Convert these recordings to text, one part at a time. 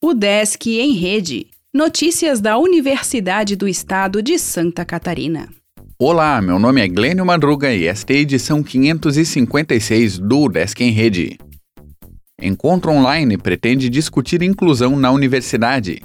O Desk em Rede. Notícias da Universidade do Estado de Santa Catarina. Olá, meu nome é Glênio Madruga e esta é a edição 556 do Desk em Rede. Encontro online pretende discutir inclusão na universidade.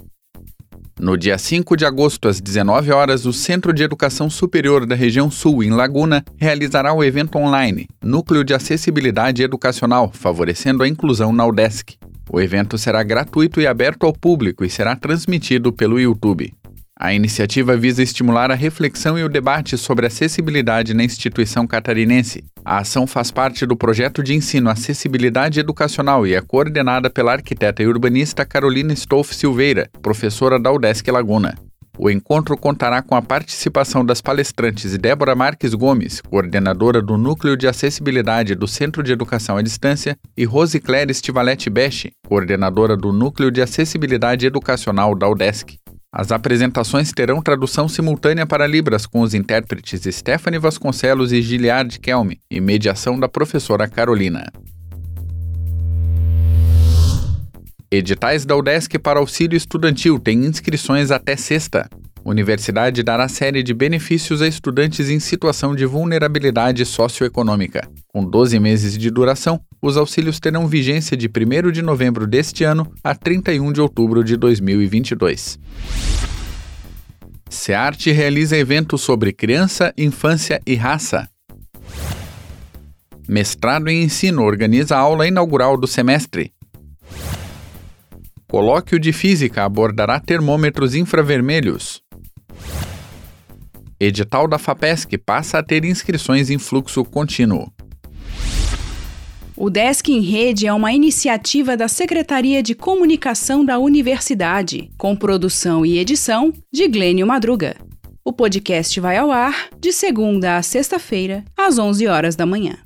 No dia 5 de agosto, às 19 horas, o Centro de Educação Superior da Região Sul, em Laguna, realizará o evento online Núcleo de Acessibilidade Educacional, favorecendo a inclusão na UDESC. O evento será gratuito e aberto ao público e será transmitido pelo YouTube. A iniciativa visa estimular a reflexão e o debate sobre acessibilidade na instituição catarinense. A ação faz parte do projeto de ensino Acessibilidade Educacional e é coordenada pela arquiteta e urbanista Carolina Stolf Silveira, professora da UDESC Laguna. O encontro contará com a participação das palestrantes Débora Marques Gomes, coordenadora do Núcleo de Acessibilidade do Centro de Educação à Distância, e Rosicléria Stivalete Beche, coordenadora do Núcleo de Acessibilidade Educacional da UDESC. As apresentações terão tradução simultânea para Libras com os intérpretes Stephanie Vasconcelos e Giliard Kelme e mediação da professora Carolina. Editais da UDESC para auxílio estudantil têm inscrições até sexta. Universidade dará série de benefícios a estudantes em situação de vulnerabilidade socioeconômica. Com 12 meses de duração, os auxílios terão vigência de 1 de novembro deste ano a 31 de outubro de 2022. SEARTE realiza evento sobre criança, infância e raça. Mestrado em Ensino organiza a aula inaugural do semestre. Colóquio de Física abordará termômetros infravermelhos. Edital da FAPESC passa a ter inscrições em fluxo contínuo. O Desk em Rede é uma iniciativa da Secretaria de Comunicação da Universidade, com produção e edição de Glênio Madruga. O podcast vai ao ar de segunda a sexta-feira, às 11 horas da manhã.